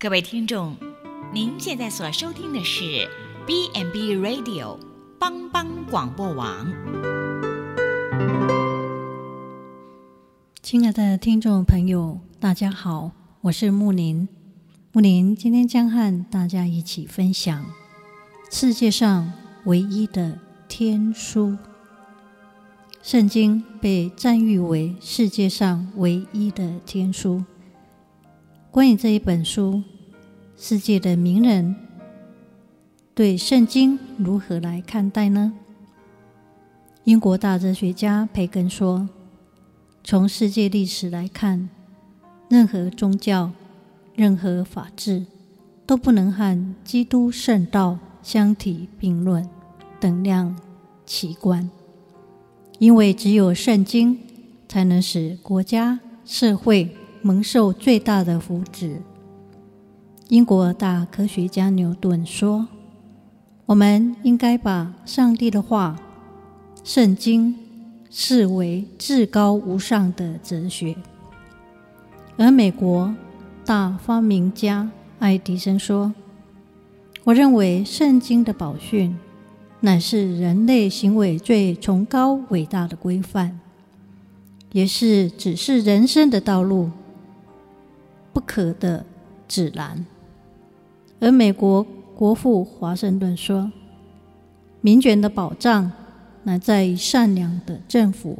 各位听众，您现在所收听的是 B n B Radio 帮帮广播网。亲爱的听众朋友，大家好，我是木林。木林今天将和大家一起分享世界上唯一的天书。圣经被赞誉为世界上唯一的天书。关于这一本书，世界的名人对圣经如何来看待呢？英国大哲学家培根说：“从世界历史来看，任何宗教、任何法治都不能和基督圣道相提并论，等量齐观，因为只有圣经才能使国家、社会。”蒙受最大的福祉。英国大科学家牛顿说：“我们应该把上帝的话——圣经视为至高无上的哲学。”而美国大发明家爱迪生说：“我认为圣经的宝训乃是人类行为最崇高伟大的规范，也是指示人生的道路。”不可的指南。而美国国父华盛顿说：“民权的保障乃在于善良的政府，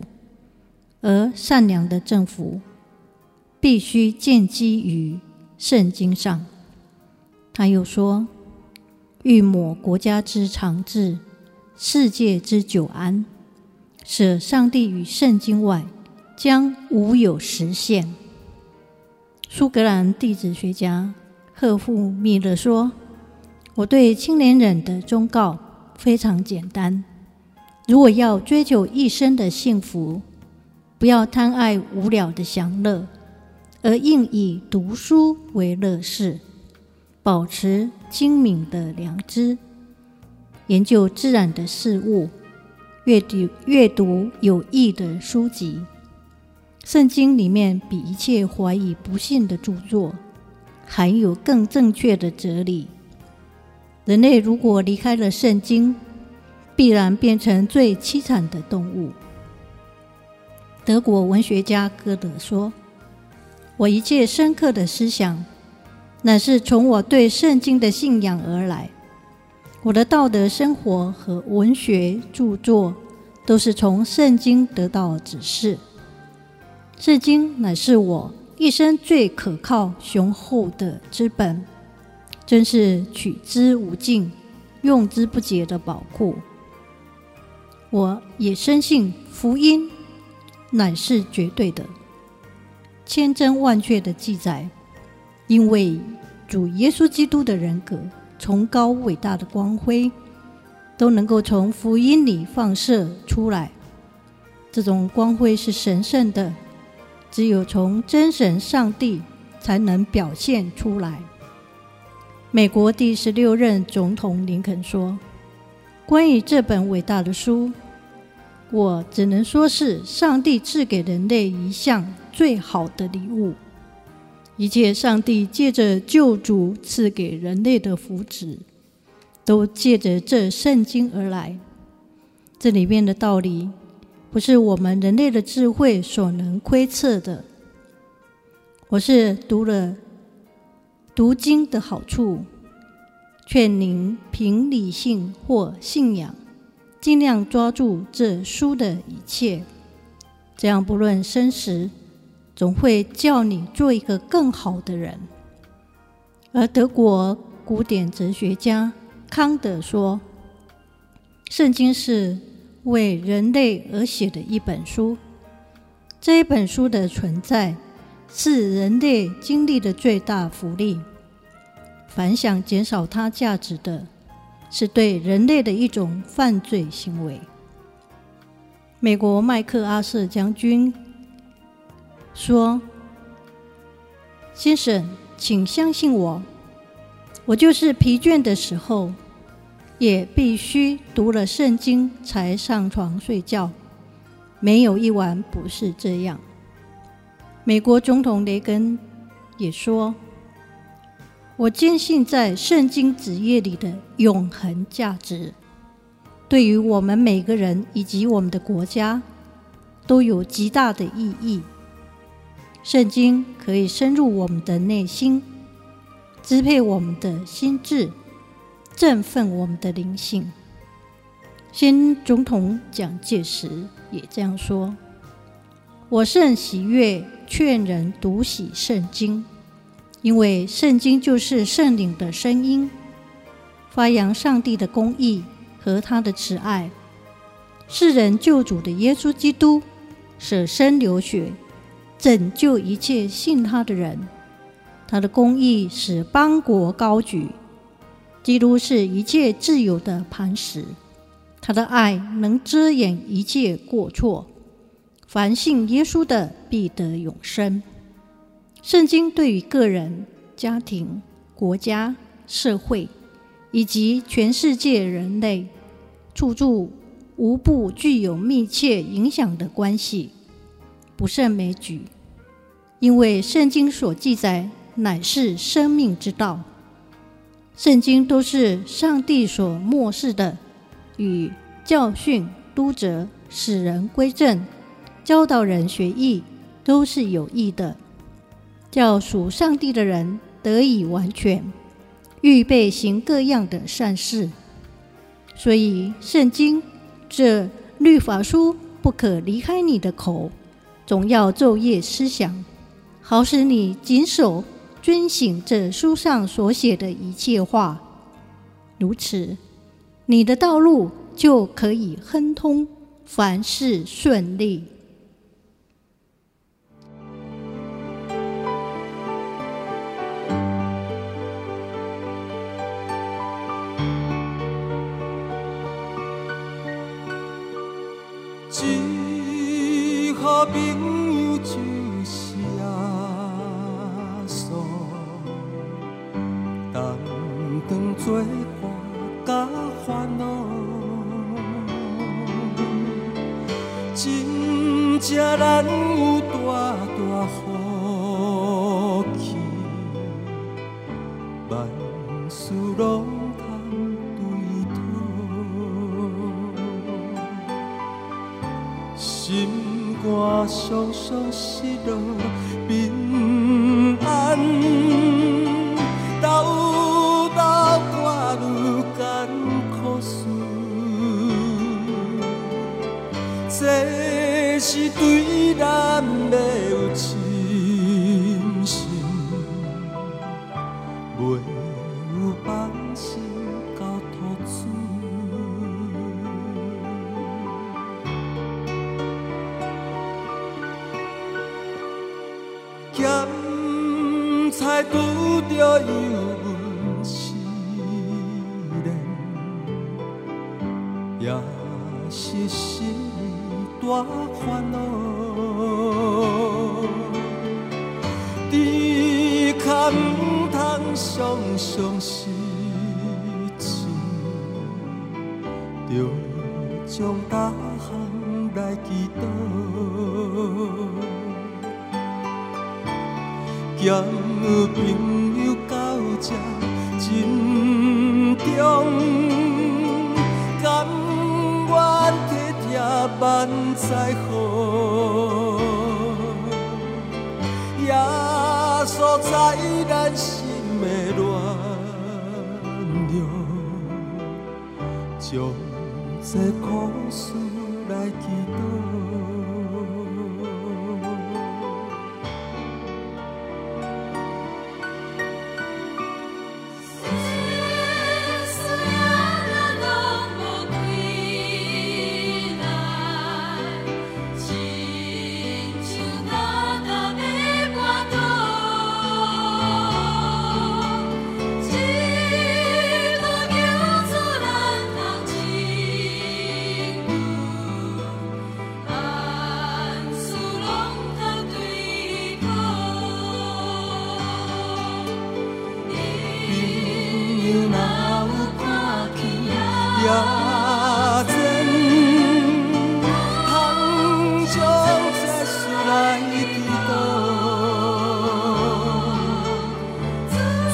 而善良的政府必须建基于圣经上。”他又说：“欲抹国家之长治，世界之久安，舍上帝与圣经外，将无有实现。”苏格兰地质学家赫夫米勒说：“我对青年人的忠告非常简单：如果要追求一生的幸福，不要贪爱无聊的享乐，而应以读书为乐事，保持精明的良知，研究自然的事物，阅读阅读有益的书籍。”圣经里面比一切怀疑不信的著作，还有更正确的哲理。人类如果离开了圣经，必然变成最凄惨的动物。德国文学家歌德说：“我一切深刻的思想，乃是从我对圣经的信仰而来。我的道德生活和文学著作，都是从圣经得到指示。”至今乃是我一生最可靠、雄厚的资本，真是取之无尽、用之不竭的宝库。我也深信福音乃是绝对的、千真万确的记载，因为主耶稣基督的人格、崇高伟大的光辉，都能够从福音里放射出来。这种光辉是神圣的。只有从真神上帝才能表现出来。美国第十六任总统林肯说：“关于这本伟大的书，我只能说是上帝赐给人类一项最好的礼物。一切上帝借着救主赐给人类的福祉，都借着这圣经而来。这里面的道理。”不是我们人类的智慧所能窥测的。我是读了读经的好处，劝您凭理性或信仰，尽量抓住这书的一切，这样不论生死，总会叫你做一个更好的人。而德国古典哲学家康德说：“圣经是。”为人类而写的一本书，这一本书的存在是人类经历的最大福利。凡想减少它价值的，是对人类的一种犯罪行为。美国麦克阿瑟将军说：“先生，请相信我，我就是疲倦的时候。”也必须读了圣经才上床睡觉，没有一晚不是这样。美国总统雷根也说：“我坚信在圣经子页里的永恒价值，对于我们每个人以及我们的国家都有极大的意义。圣经可以深入我们的内心，支配我们的心智，振奋我们的灵性。新总统蒋介石也这样说：“我甚喜悦劝人读喜圣经，因为圣经就是圣灵的声音，发扬上帝的公义和他的慈爱，世人救主的耶稣基督舍身流血，拯救一切信他的人。他的公义使邦国高举，基督是一切自由的磐石。”他的爱能遮掩一切过错，凡信耶稣的必得永生。圣经对于个人、家庭、国家、社会以及全世界人类，处处无不具有密切影响的关系，不胜枚举。因为圣经所记载乃是生命之道，圣经都是上帝所默示的。与教训、督责、使人归正、教导人学义，都是有益的，叫属上帝的人得以完全，预备行各样的善事。所以，圣经这律法书不可离开你的口，总要昼夜思想，好使你谨守遵行这书上所写的一切话。如此。你的道路就可以亨通，凡事顺利。手手心咸菜拄着油温试炼，也是心。大烦恼，只可唔通常常失志，着将大项来祈祷，交朋友到这真重。万载好，耶稣在咱心的暖流，将这苦事来祈祷。假珍含将世事来知到，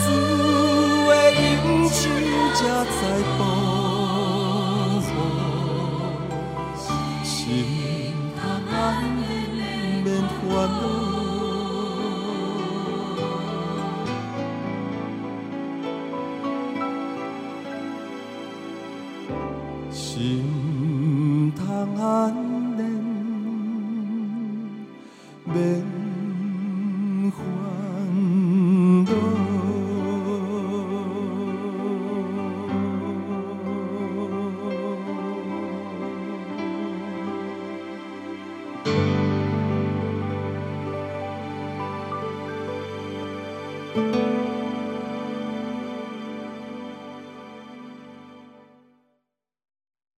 只会用手才在乎，心肝难免免烦恼。才